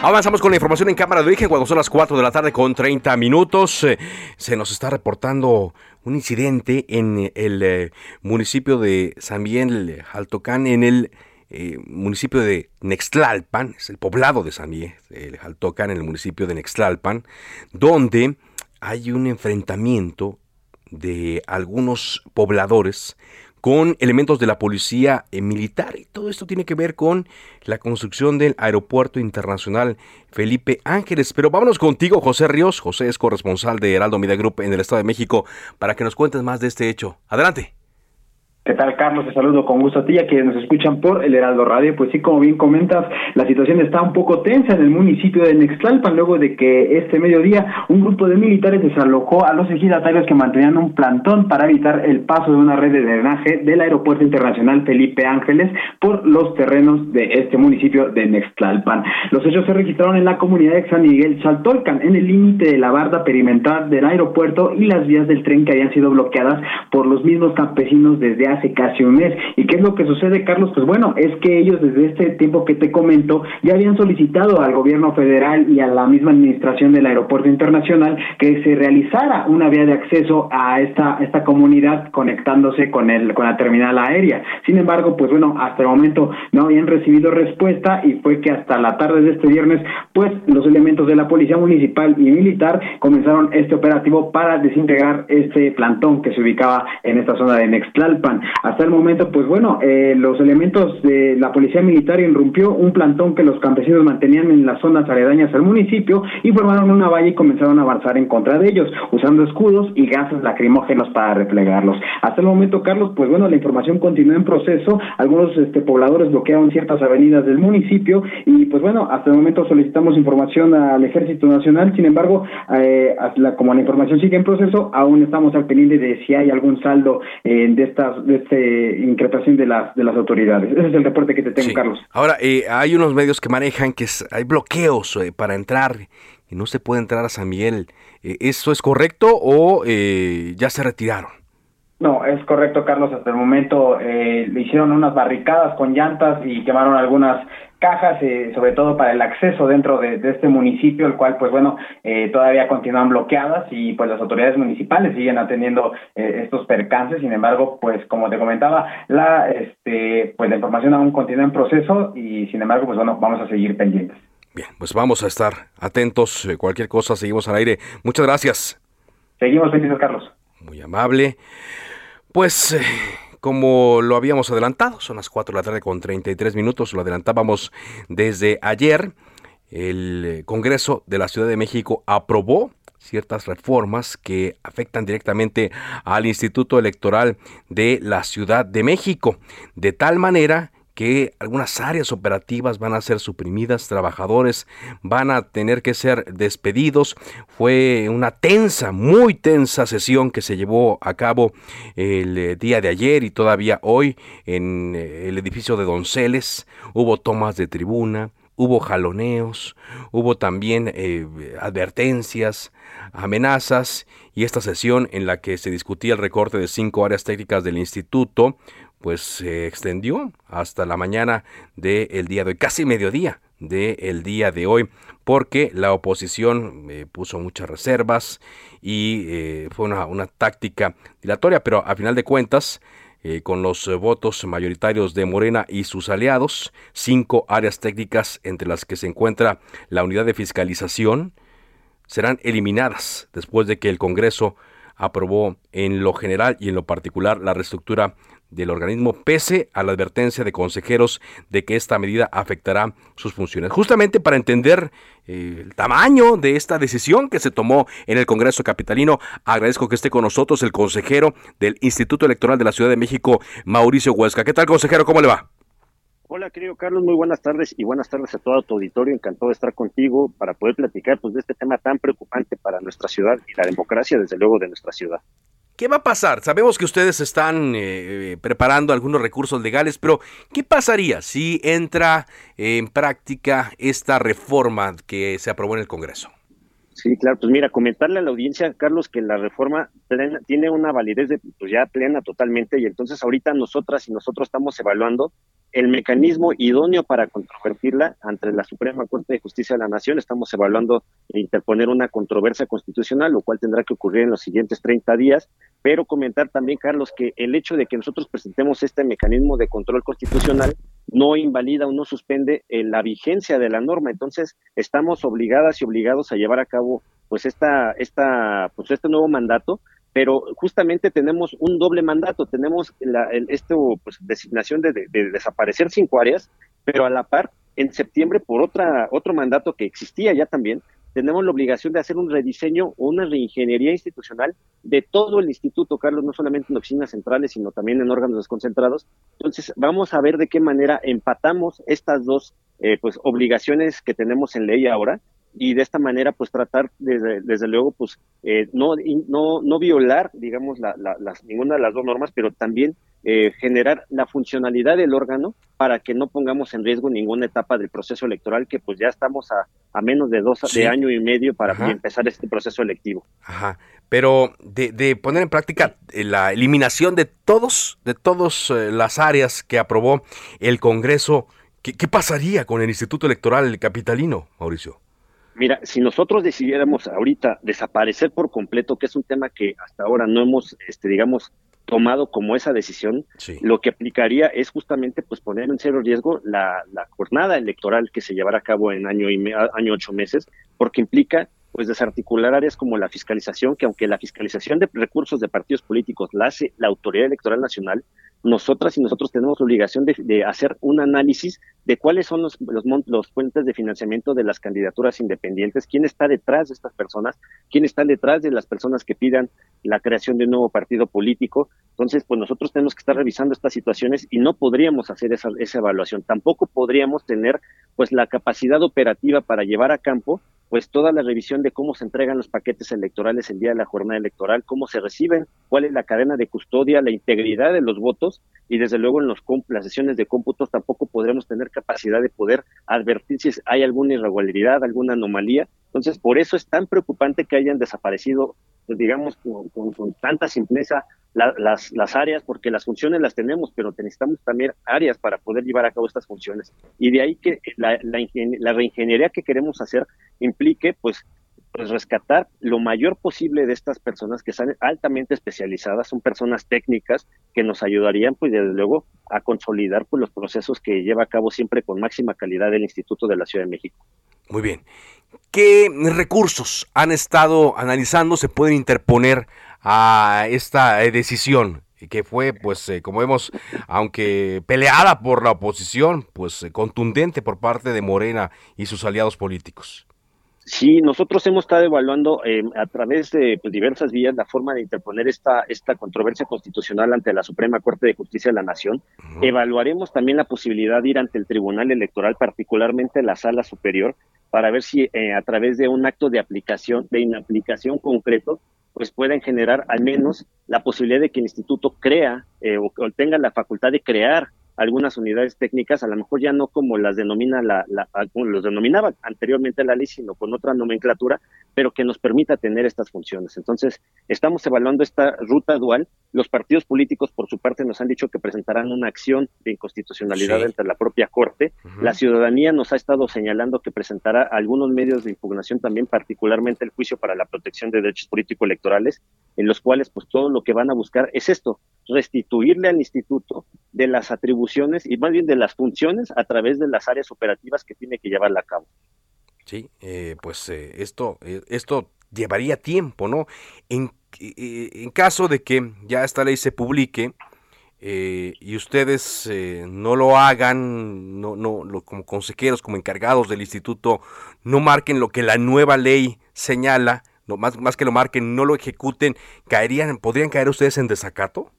Avanzamos con la información en cámara de origen cuando son las 4 de la tarde con 30 minutos. Eh, se nos está reportando un incidente en el eh, municipio de San Miguel Jaltocán, en el eh, municipio de Nextlalpan, es el poblado de San Miguel Jaltocán, en el municipio de Nextlalpan, donde hay un enfrentamiento de algunos pobladores con elementos de la policía eh, militar y todo esto tiene que ver con la construcción del aeropuerto internacional Felipe Ángeles. Pero vámonos contigo, José Ríos. José es corresponsal de Heraldo Media Group en el Estado de México para que nos cuentes más de este hecho. Adelante. ¿Qué tal, Carlos? Te saludo con gusto a ti y a quienes nos escuchan por el Heraldo Radio. Pues sí, como bien comentas, la situación está un poco tensa en el municipio de Nextlalpan luego de que este mediodía un grupo de militares desalojó a los ejidatarios que mantenían un plantón para evitar el paso de una red de drenaje del Aeropuerto Internacional Felipe Ángeles por los terrenos de este municipio de Nextlalpan. Los hechos se registraron en la comunidad de San Miguel Chaltolcan, en el límite de la barda perimetral del aeropuerto y las vías del tren que habían sido bloqueadas por los mismos campesinos desde hace hace casi un mes. ¿Y qué es lo que sucede, Carlos? Pues bueno, es que ellos desde este tiempo que te comento ya habían solicitado al gobierno federal y a la misma administración del aeropuerto internacional que se realizara una vía de acceso a esta, esta comunidad conectándose con, el, con la terminal aérea. Sin embargo, pues bueno, hasta el momento no habían recibido respuesta y fue que hasta la tarde de este viernes, pues los elementos de la Policía Municipal y Militar comenzaron este operativo para desintegrar este plantón que se ubicaba en esta zona de Nextlalpan. Hasta el momento, pues bueno, eh, los elementos de la policía militar irrumpió un plantón que los campesinos mantenían en las zonas aledañas al municipio y formaron una valla y comenzaron a avanzar en contra de ellos, usando escudos y gases lacrimógenos para replegarlos. Hasta el momento, Carlos, pues bueno, la información continúa en proceso. Algunos este, pobladores bloquearon ciertas avenidas del municipio y pues bueno, hasta el momento solicitamos información al Ejército Nacional. Sin embargo, eh, como la información sigue en proceso, aún estamos al pendiente de si hay algún saldo eh, de estas esta increpación de las, de las autoridades. Ese es el reporte que te tengo, Carlos. Ahora, eh, hay unos medios que manejan que hay bloqueos eh, para entrar y no se puede entrar a San Miguel. Eh, ¿Eso es correcto o ya se retiraron? No, es correcto, Carlos. Hasta el momento le hicieron unas barricadas con llantas y quemaron algunas cajas, eh, sobre todo para el acceso dentro de, este municipio, el cual, pues bueno, eh, todavía continúan bloqueadas y pues las autoridades municipales siguen atendiendo eh, estos percances. Sin embargo, pues como te comentaba, la, este, pues la información aún continúa en proceso y sin embargo, pues bueno, vamos a seguir pendientes. Bien, pues vamos a estar atentos. Cualquier cosa, seguimos al aire. Muchas gracias. Seguimos pendientes, Carlos. Muy amable. Pues como lo habíamos adelantado, son las 4 de la tarde con 33 minutos, lo adelantábamos desde ayer. El Congreso de la Ciudad de México aprobó ciertas reformas que afectan directamente al Instituto Electoral de la Ciudad de México, de tal manera que algunas áreas operativas van a ser suprimidas, trabajadores van a tener que ser despedidos. Fue una tensa, muy tensa sesión que se llevó a cabo el eh, día de ayer y todavía hoy en eh, el edificio de Donceles. Hubo tomas de tribuna, hubo jaloneos, hubo también eh, advertencias, amenazas y esta sesión en la que se discutía el recorte de cinco áreas técnicas del instituto pues se extendió hasta la mañana del día de hoy, casi mediodía del día de hoy, porque la oposición eh, puso muchas reservas y eh, fue una, táctica dilatoria, pero a final de cuentas, eh, con los votos mayoritarios de Morena y sus aliados, cinco áreas técnicas entre las que se encuentra la unidad de fiscalización, serán eliminadas después de que el Congreso aprobó en lo general y en lo particular la reestructura del organismo pese a la advertencia de consejeros de que esta medida afectará sus funciones. Justamente para entender eh, el tamaño de esta decisión que se tomó en el Congreso Capitalino, agradezco que esté con nosotros el consejero del Instituto Electoral de la Ciudad de México, Mauricio Huesca. ¿Qué tal, consejero? ¿Cómo le va? Hola, querido Carlos, muy buenas tardes y buenas tardes a todo tu auditorio. Encantado de estar contigo para poder platicar pues, de este tema tan preocupante para nuestra ciudad y la democracia, desde luego, de nuestra ciudad. ¿Qué va a pasar? Sabemos que ustedes están eh, preparando algunos recursos legales, pero ¿qué pasaría si entra en práctica esta reforma que se aprobó en el Congreso? Sí, claro, pues mira, comentarle a la audiencia, Carlos, que la reforma tiene una validez de, pues ya plena totalmente y entonces ahorita nosotras y nosotros estamos evaluando el mecanismo idóneo para controvertirla ante la Suprema Corte de Justicia de la Nación. Estamos evaluando interponer una controversia constitucional, lo cual tendrá que ocurrir en los siguientes 30 días. Pero comentar también, Carlos, que el hecho de que nosotros presentemos este mecanismo de control constitucional no invalida o no suspende eh, la vigencia de la norma. Entonces, estamos obligadas y obligados a llevar a cabo pues esta, esta, pues este nuevo mandato pero justamente tenemos un doble mandato, tenemos la, esto, pues, designación de, desaparecer cinco áreas, pero a la par, en septiembre, por otra, otro mandato que existía ya también, tenemos la obligación de hacer un rediseño o una reingeniería institucional de todo el instituto, Carlos, no solamente en oficinas centrales, sino también en órganos desconcentrados. Entonces, vamos a ver de qué manera empatamos estas dos eh, pues, obligaciones que tenemos en ley ahora y de esta manera pues tratar desde, desde luego pues eh, no, no, no violar digamos la, las, ninguna de las dos normas pero también eh, generar la funcionalidad del órgano para que no pongamos en riesgo ninguna etapa del proceso electoral que pues ya estamos a, a menos de dos de año y medio para empezar este proceso electivo. Ajá. pero de, de, poner en práctica eh, la eliminación de todos de todas las áreas que aprobó el Congreso ¿qué, ¿qué pasaría con el Instituto Electoral Capitalino Mauricio Mira, si nosotros decidiéramos ahorita desaparecer por completo, que es un tema que hasta ahora no hemos, este, digamos, tomado como esa decisión, lo que aplicaría es justamente pues poner en serio riesgo la, jornada electoral que se llevará a cabo en año y año ocho meses, porque implica pues desarticular áreas como la fiscalización, que aunque la fiscalización de recursos de partidos políticos la hace la Autoridad Electoral Nacional, nosotras y nosotros tenemos la obligación de, hacer un análisis de cuáles son los, los, los, fuentes de financiamiento de las candidaturas independientes, quién está detrás de estas personas, quién está detrás de las personas que pidan la creación de un nuevo partido político. Entonces, pues nosotros tenemos que estar revisando estas situaciones y no podríamos hacer esa, esa evaluación. Tampoco podríamos tener pues la capacidad operativa para llevar a campo pues toda la revisión de cómo se entregan los paquetes electorales el día de la jornada electoral, cómo se reciben, cuál es la cadena de custodia, la integridad de los votos y desde luego en las sesiones de cómputos tampoco podremos tener capacidad de poder advertir si hay alguna irregularidad, alguna anomalía. Entonces, por eso es tan preocupante que hayan desaparecido, pues, digamos, con, tanta simpleza las, áreas, porque las funciones las tenemos, pero necesitamos también áreas para poder llevar a cabo estas funciones. Y de ahí que la reingeniería que queremos hacer implique pues pues rescatar lo mayor posible de estas personas que están altamente especializadas, son personas técnicas que nos ayudarían, pues desde luego, a consolidar pues, los procesos que lleva a cabo siempre con máxima calidad el Instituto de la Ciudad de México. Muy bien. ¿Qué recursos han estado analizando se pueden interponer a esta eh, decisión? que fue, pues, eh, como vemos, aunque peleada por la oposición, pues eh, contundente por parte de Morena y sus aliados políticos. Sí, nosotros hemos estado evaluando eh, a través de pues, diversas vías la forma de interponer esta, esta controversia constitucional ante la Suprema Corte de Justicia de la Nación. Evaluaremos también la posibilidad de ir ante el Tribunal Electoral, particularmente la Sala Superior, para ver si eh, a través de un acto de aplicación, de inaplicación concreto, pues pueden generar al menos la posibilidad de que el instituto crea eh, o tenga la facultad de crear algunas unidades técnicas, a lo mejor ya no como las denomina la, la los denominaba anteriormente la ley, sino con otra nomenclatura, pero que nos permita tener estas funciones. Entonces, estamos evaluando esta ruta dual. Los partidos políticos, por su parte, nos han dicho que presentarán una acción de inconstitucionalidad ante la propia Corte. La ciudadanía nos ha estado señalando que presentará algunos medios de impugnación también, particularmente el juicio para la protección de derechos político-electorales, en los cuales, pues, todo lo que van a buscar es esto, restituirle al instituto de las atribuciones y más bien de las funciones a través de las áreas operativas que tiene que llevarla a cabo. Sí, eh, pues eh, esto, eh, esto llevaría tiempo, ¿no? En, en, caso de que ya esta ley se publique y ustedes no lo hagan, no, no, como consejeros, como encargados del instituto, no marquen lo que la nueva ley señala, no, más, más que lo marquen, no lo ejecuten, caerían, ¿podrían caer ustedes en desacato?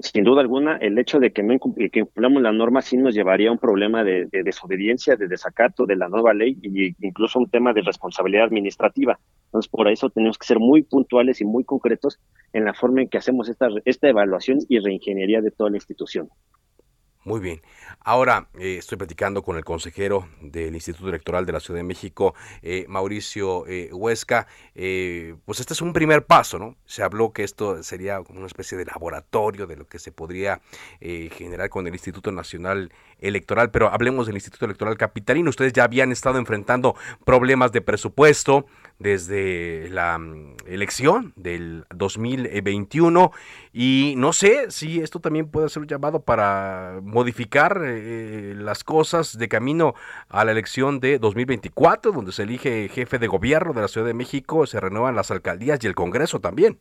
sin duda alguna, el hecho de que no incumplamos la norma sí nos llevaría a un problema de, desobediencia, de desacato de la nueva ley e incluso un tema de responsabilidad administrativa. Entonces, por eso tenemos que ser muy puntuales y muy concretos en la forma en que hacemos esta, esta evaluación y reingeniería de toda la institución. Muy bien. Ahora eh, estoy platicando con el consejero del Instituto Electoral de la Ciudad de México, eh, Mauricio eh, Huesca. pues este es un primer paso, ¿no? Se habló que esto sería como una especie de laboratorio de lo que se podría generar con el Instituto Nacional Electoral, pero hablemos del Instituto Electoral Capitalino. Ustedes ya habían estado enfrentando problemas de presupuesto desde la mm, elección del 2021 y no sé si esto también puede ser un llamado para modificar eh, las cosas de camino a la elección de 2024, donde se elige jefe de gobierno de la Ciudad de México, se renuevan las alcaldías y el Congreso también.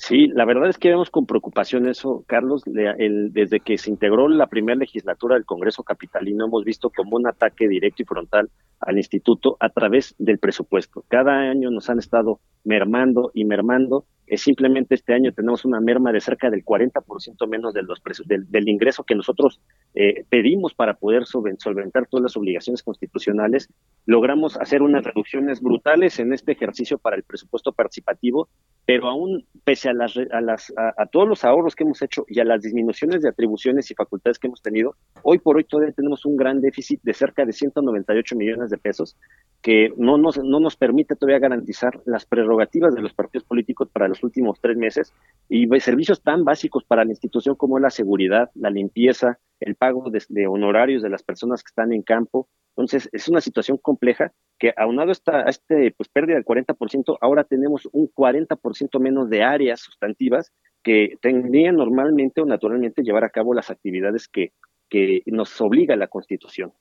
Sí, la verdad es que vemos con preocupación eso, Carlos. desde que se integró la primera legislatura del Congreso Capitalino, hemos visto como un ataque directo y frontal al instituto a través del presupuesto. Cada año nos han estado mermando y mermando es simplemente este año tenemos una merma de cerca del 40% menos de los del, del, ingreso que nosotros eh, pedimos para poder solventar todas las obligaciones constitucionales. Logramos hacer unas reducciones brutales en este ejercicio para el presupuesto participativo, pero aún pese a, las, a, las, a, todos los ahorros que hemos hecho y a las disminuciones de atribuciones y facultades que hemos tenido, hoy por hoy todavía tenemos un gran déficit de cerca de 198 millones de pesos que no nos, no nos permite todavía garantizar las prerrogativas de los partidos políticos para los últimos tres meses y servicios tan básicos para la institución como la seguridad, la limpieza, el pago de, honorarios de las personas que están en campo. Entonces, es una situación compleja que aunado esta, a este pues, pérdida del 40%, ahora tenemos un 40% menos de áreas sustantivas que tendrían normalmente o naturalmente llevar a cabo las actividades que, que nos obliga la Constitución.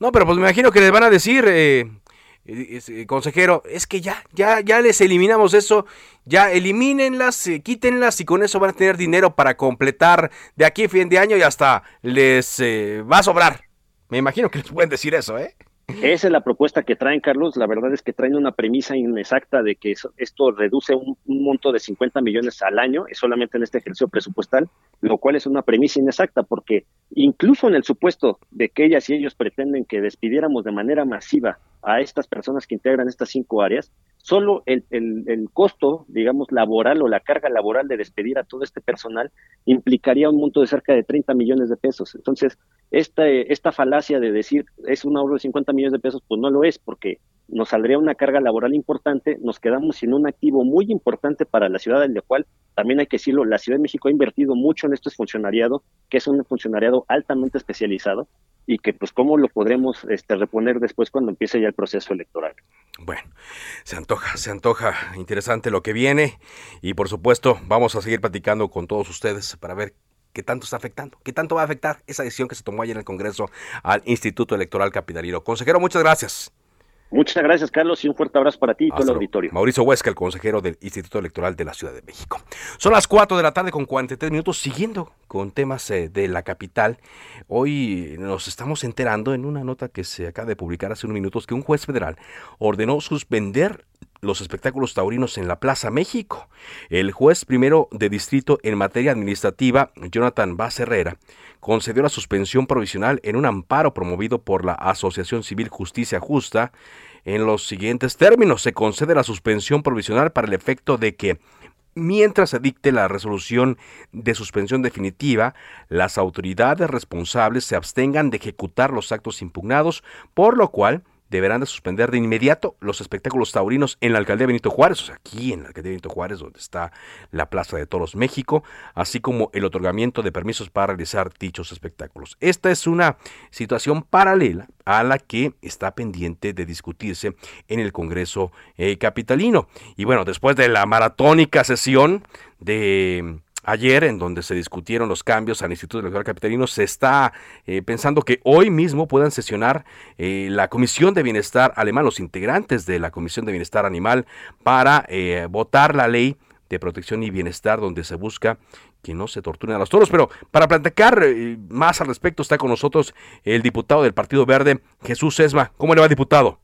No, pero pues me imagino que les van a decir, eh, eh, consejero, es que ya, ya, ya les eliminamos eso, ya elimínenlas, eh, quítenlas y con eso van a tener dinero para completar de aquí a fin de año y hasta les eh, va a sobrar. Me imagino que les pueden decir eso, ¿eh? Esa es la propuesta que traen, Carlos. La verdad es que traen una premisa inexacta de que esto reduce un, monto de 50 millones al año, solamente en este ejercicio presupuestal, lo cual es una premisa inexacta, porque incluso en el supuesto de que ellas y ellos pretenden que despidiéramos de manera masiva a estas personas que integran estas cinco áreas, solo el, costo, digamos, laboral o la carga laboral de despedir a todo este personal implicaría un monto de cerca de 30 millones de pesos. Entonces, esta, esta falacia de decir es un ahorro de 50 millones de pesos, pues no lo es, porque nos saldría una carga laboral importante, nos quedamos sin un activo muy importante para la ciudad, en la cual también hay que decirlo, la Ciudad de México ha invertido mucho en este funcionariado, que es un funcionariado altamente especializado, y que pues cómo lo podremos este, reponer después cuando empiece ya el proceso electoral. Bueno, se antoja, se antoja interesante lo que viene y por supuesto vamos a seguir platicando con todos ustedes para ver qué tanto está afectando, qué tanto va a afectar esa decisión que se tomó ayer en el Congreso al Instituto Electoral Capitalino. Consejero, muchas gracias. Muchas gracias, Carlos, y un fuerte abrazo para ti y todo el auditorio. Mauricio Huesca, el consejero del Instituto Electoral de la Ciudad de México. Son las 4 de la tarde con 43 minutos, siguiendo con temas eh, de la capital. Hoy nos estamos enterando en una nota que se acaba de publicar hace unos minutos que un juez federal ordenó suspender los espectáculos taurinos en la Plaza México. El juez primero de distrito en materia administrativa, Jonathan Vaz Herrera, concedió la suspensión provisional en un amparo promovido por la Asociación Civil Justicia Justa en los siguientes términos. Se concede la suspensión provisional para el efecto de que Mientras se dicte la resolución de suspensión definitiva, las autoridades responsables se abstengan de ejecutar los actos impugnados, por lo cual deberán de suspender de inmediato los espectáculos taurinos en la alcaldía Benito Juárez, o sea, aquí en la alcaldía Benito Juárez, donde está la Plaza de Toros México, así como el otorgamiento de permisos para realizar dichos espectáculos. Esta es una situación paralela a la que está pendiente de discutirse en el Congreso eh, Capitalino. Y bueno, después de la maratónica sesión de ayer, en donde se discutieron los cambios al Instituto Electoral Capitalino, se está eh, pensando que hoy mismo puedan sesionar eh, la Comisión de Bienestar Alemán, los integrantes de la Comisión de Bienestar Animal, para eh, votar la ley de protección y bienestar donde se busca que no se torturen a los toros. Pero para platicar más al respecto está con nosotros el diputado del Partido Verde, Jesús Sesma. ¿Cómo le va, diputado?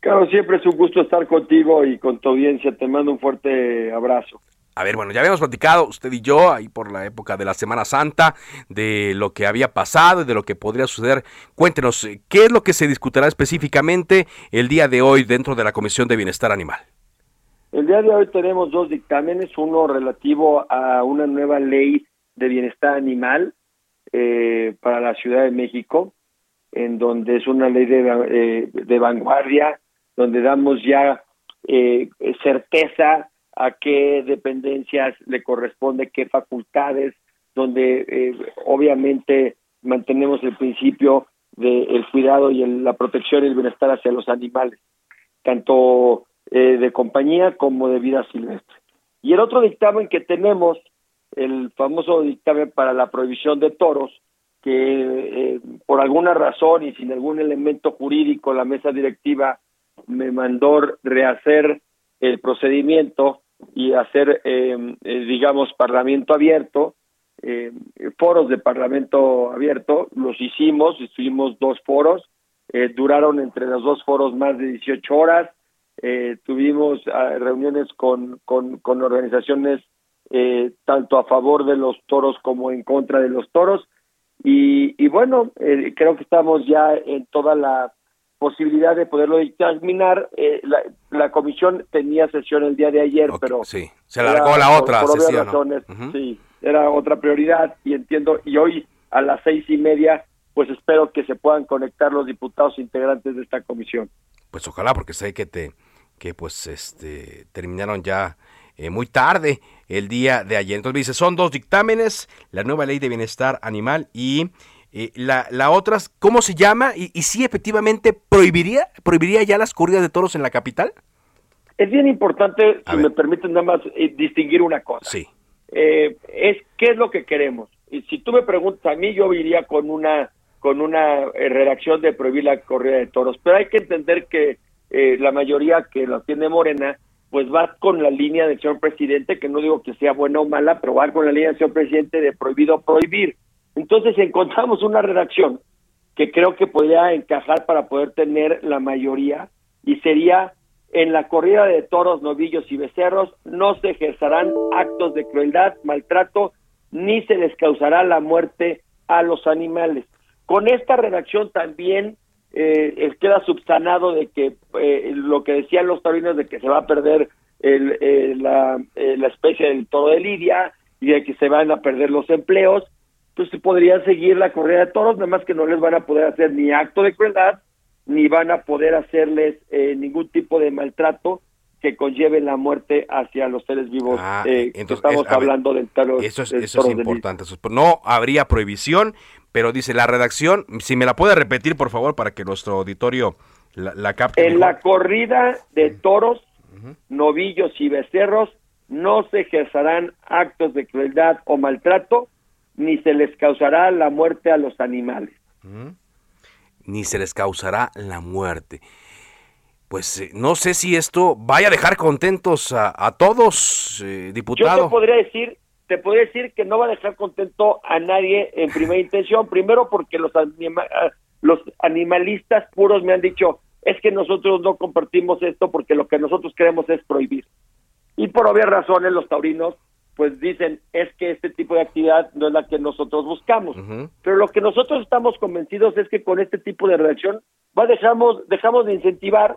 Claro, siempre es un gusto estar contigo y con tu audiencia. Te mando un fuerte abrazo. A ver, bueno, ya habíamos platicado usted y yo ahí por la época de la Semana Santa de lo que había pasado y de lo que podría suceder. Cuéntenos, ¿qué es lo que se discutirá específicamente el día de hoy dentro de la Comisión de Bienestar Animal? El día de hoy tenemos dos dictámenes, uno relativo a una nueva ley de bienestar animal eh, para la Ciudad de México, en donde es una ley de, eh, de vanguardia, donde damos ya eh, certeza a qué dependencias le corresponde, qué facultades, donde eh, obviamente mantenemos el principio del cuidado y la protección y el bienestar hacia los animales, tanto eh, de compañía como de vida silvestre. Y el otro dictamen que tenemos, el famoso dictamen para la prohibición de toros, que eh, por alguna razón y sin algún elemento jurídico la mesa directiva me mandó rehacer el procedimiento y hacer, eh, eh, digamos, parlamento abierto, eh, foros de parlamento abierto, los hicimos, estuvimos dos foros, duraron entre los dos foros más de 18 horas, tuvimos ah, reuniones con, con, con organizaciones tanto a favor de los toros como en contra de los toros, y, y bueno, creo que estamos ya en toda la posibilidad de poderlo dictaminar. Eh, la, comisión tenía sesión el día de ayer, pero sí, se alargó la otra sesión. Sí, era otra prioridad y entiendo. Y hoy a las seis y media, pues espero que se puedan conectar los diputados integrantes de esta comisión. Pues ojalá, porque sé que te que pues este terminaron ya eh, muy tarde el día de ayer. Entonces dice, son dos dictámenes, la nueva ley de bienestar animal y eh, la, la otra, ¿cómo se llama? Y, y si efectivamente prohibiría, prohibiría ya las corridas de toros en la capital. Es bien importante, si me permiten nada más, eh, distinguir una cosa. Sí. Eh, es qué es lo que queremos. Y si tú me preguntas a mí, yo iría con una con una redacción de prohibir la corrida de toros. Pero hay que entender que la mayoría que lo tiene Morena, pues va con la línea del señor presidente, que no digo que sea buena o mala, pero va con la línea del señor presidente de prohibido prohibir. Entonces encontramos una redacción que creo que podría encajar para poder tener la mayoría y sería en la corrida de toros, novillos y becerros no se ejercerán actos de crueldad, maltrato, ni se les causará la muerte a los animales. Con esta redacción también eh, queda subsanado de que eh, lo que decían los taurinos de que se va a perder el, eh, la, la especie del toro de Lidia y de que se van a perder los empleos, pues se podría seguir la corrida de toros, nada más que no les van a poder hacer ni acto de crueldad, ni van a poder hacerles ningún tipo de maltrato que conlleve la muerte hacia los seres vivos. Ah, entonces, estamos hablando del toro. Eso es, eso es importante. No habría prohibición, pero dice la redacción, si me la puede repetir, por favor, para que nuestro auditorio la, la capte. En la corrida de toros, novillos y becerros, no se ejercerán actos de crueldad o maltrato, ni se les causará la muerte a los animales. Ni se les causará la muerte. Pues eh, no sé si esto vaya a dejar contentos a, a todos, eh, diputado. Yo te podría decir te puedo decir que no va a dejar contento a nadie en primera intención. Primero porque los, ah, los animalistas puros me han dicho, es que nosotros no compartimos esto porque lo que nosotros queremos es prohibir. Y por obvias razones los taurinos pues dicen, es que este tipo de actividad no es la que nosotros buscamos. Pero lo que nosotros estamos convencidos es que con este tipo de reacción va dejamos, dejamos de incentivar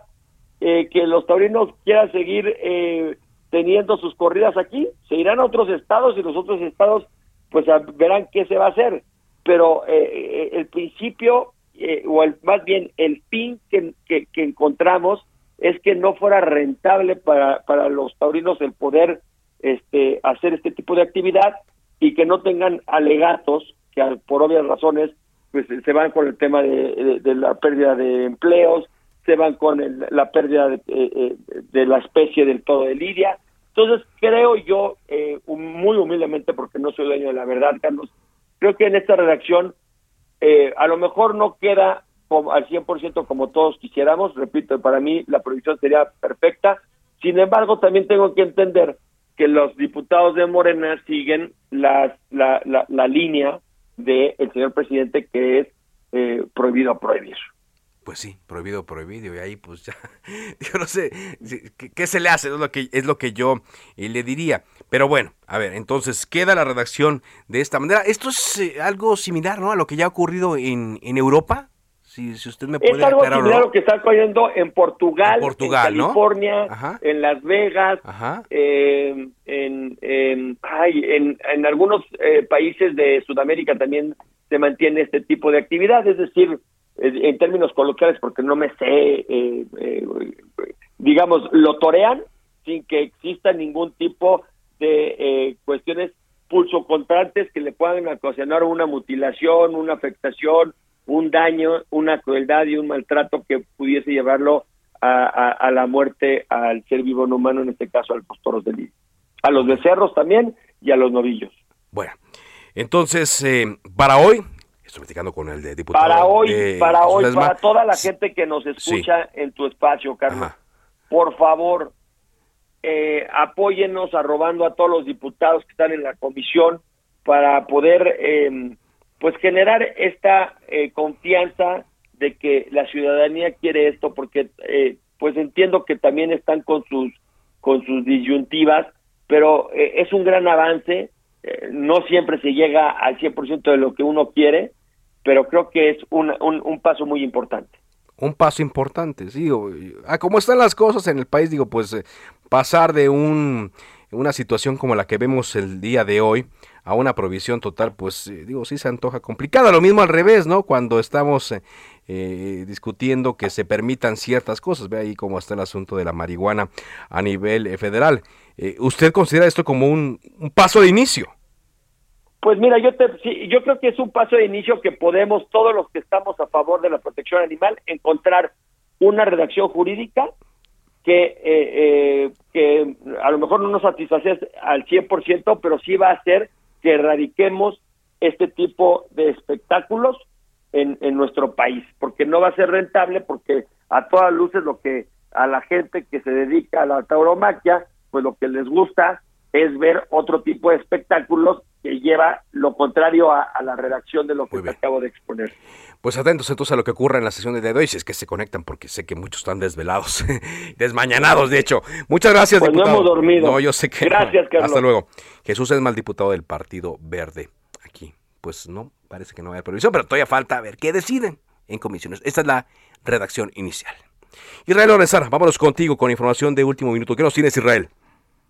eh, que los taurinos quieran seguir eh, teniendo sus corridas aquí, se irán a otros estados y los otros estados pues verán qué se va a hacer. Pero eh, eh, el principio, eh, o el, más bien el fin que, que, encontramos es que no fuera rentable para, para los taurinos el poder este, hacer este tipo de actividad y que no tengan alegatos que por obvias razones pues se van con el tema de, la pérdida de empleos, se van con la pérdida de, de, la especie del todo de lidia. Entonces, creo yo, eh, muy humildemente, porque no soy dueño de la verdad, Carlos, creo que en esta redacción eh, a lo mejor no queda como, al 100% como todos quisiéramos, repito, para mí la prohibición sería perfecta, sin embargo, también tengo que entender que los diputados de Morena siguen la, la, la, línea del señor presidente que es eh, prohibido prohibir pues sí, prohibido, prohibido, y ahí pues ya, yo no sé, ¿qué, se le hace? Es lo que, es lo que yo eh, le diría. Pero bueno, a ver, entonces queda la redacción de esta manera. Esto es eh, algo similar, ¿no? A lo que ya ha ocurrido en, en Europa. Si, si usted me puede Es algo similar a lo que está ocurriendo en Portugal, en, California, en Las Vegas, em, en, en, en, en, algunos eh, países de Sudamérica también se mantiene este tipo de actividad, es decir, en términos coloquiales, porque no me sé, eh, eh, digamos, lo torean sin que exista ningún tipo de eh, cuestiones pulsocontrantes que le puedan ocasionar una mutilación, una afectación, un daño, una crueldad y un maltrato que pudiese llevarlo a, la muerte al ser vivo no humano, en este caso a los toros de lidia. A los becerros también y a los novillos. Bueno, entonces, para hoy Estoy platicando con el diputado. Para hoy, para hoy, para toda la gente que nos escucha en tu espacio, Carlos, por favor, eh, apóyennos arrobando a todos los diputados que están en la comisión para poder, em, pues, generar esta eh, confianza de que la ciudadanía quiere esto, porque, eh, pues, entiendo que también están con sus con sus disyuntivas, pero eh, es un gran avance. no siempre se llega al 100% de lo que uno quiere, pero creo que es un, un, paso muy importante. Un paso importante, sí. A cómo están las cosas en el país, digo, pues eh, pasar de un, una situación como la que vemos el día de hoy a una provisión total, pues eh, digo, sí se antoja complicada. Lo mismo al revés, ¿no? Cuando estamos eh, discutiendo que se permitan ciertas cosas, ve ahí cómo está el asunto de la marihuana a nivel federal. ¿Usted considera esto como un, un paso de inicio? Pues mira, yo te, yo creo que es un paso de inicio que podemos todos los que estamos a favor de la protección animal encontrar una redacción jurídica que eh, eh, que a lo mejor no nos satisface al 100%, pero sí va a hacer que erradiquemos este tipo de espectáculos en, en nuestro país, porque no va a ser rentable, porque a todas luces lo que a la gente que se dedica a la tauromaquia, pues lo que les gusta es ver otro tipo de espectáculos que lleva lo contrario a, la redacción de lo que acabo de exponer. Pues atentos entonces a lo que ocurra en la sesión de hoy, si es que se conectan, porque sé que muchos están desvelados, desmañanados, de hecho. Muchas gracias, pues diputado. no hemos dormido. No, yo sé que. Gracias, Carlos. Hasta luego. Jesús es mal diputado del Partido Verde aquí. Pues no, parece que no va a haber prohibición, pero todavía falta a ver qué deciden. en comisiones. Esta es la redacción inicial. Israel Lorenzana, vámonos contigo con información de último minuto. ¿Qué nos tienes, Israel?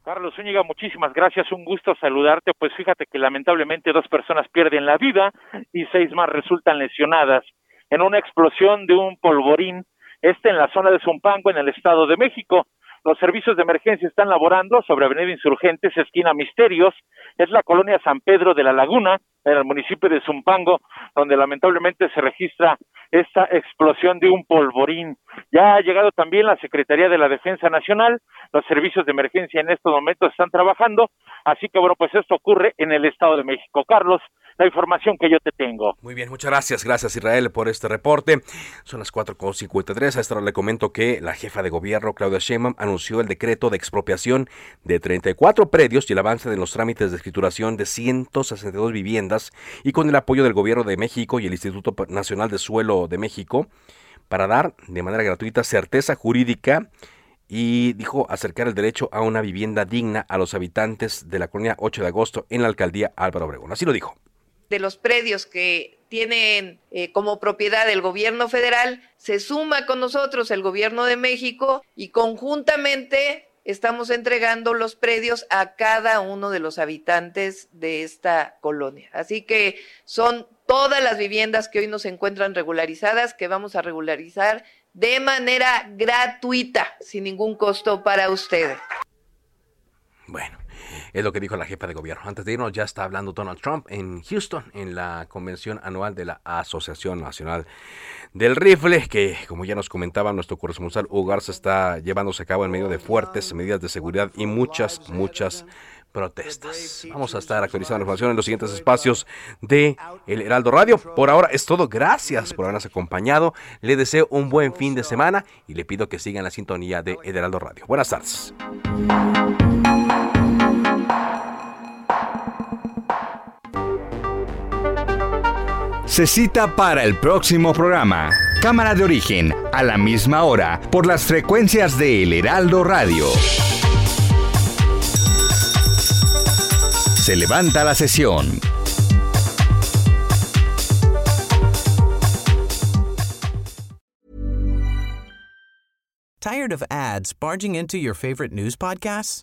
Carlos Zúñiga, muchísimas gracias, un gusto saludarte. Pues fíjate que lamentablemente dos personas pierden la vida y seis más resultan lesionadas en una explosión de un polvorín, este en la zona de Zumpango, en el Estado de México. Los servicios de emergencia están laborando sobre Avenida Insurgentes, esquina Misterios, es la colonia San Pedro de la Laguna, en el municipio de Zumpango, donde lamentablemente se registra esta explosión de un polvorín. Ya ha llegado también la Secretaría de la Defensa Nacional, los servicios de emergencia en estos momentos están trabajando, así que bueno, pues esto ocurre en el Estado de México. Carlos, la información que yo te tengo. Muy bien, muchas gracias. Gracias Israel por este reporte. Son las 4.53. A esta hora le comento que la jefa de gobierno, Claudia Sheinbaum, anunció el decreto de expropiación de 34 predios y el avance de los trámites de escrituración de 162 viviendas y con el apoyo del gobierno de México y el Instituto Nacional de Suelo de México para dar de manera gratuita certeza jurídica y dijo acercar el derecho a una vivienda digna a los habitantes de la colonia 8 de agosto en la alcaldía Álvaro Obregón. Así lo dijo de los predios que tienen eh, como propiedad el gobierno federal, se suma con nosotros el gobierno de México y conjuntamente estamos entregando los predios a cada uno de los habitantes de esta colonia. Así que son todas las viviendas que hoy nos encuentran regularizadas que vamos a regularizar de manera gratuita, sin ningún costo para ustedes. Bueno, es lo que dijo la jefa de gobierno. Antes de irnos, ya está hablando Donald Trump en Houston, en la convención anual de la Asociación Nacional del Rifle, que, como ya nos comentaba nuestro corresponsal Hugo Garza, está llevándose a cabo en medio de fuertes medidas de seguridad y muchas, muchas protestas. Vamos a estar actualizando la información en los siguientes espacios de El Heraldo Radio. Por ahora es todo. Gracias por habernos acompañado. Le deseo un buen fin de semana y le pido que sigan la sintonía de El Heraldo Radio. Buenas tardes. Se cita para el próximo programa. Cámara de origen, a la misma hora, por las frecuencias de El Heraldo Radio. Se levanta la sesión. ¿Tired of ads barging into your favorite news podcasts?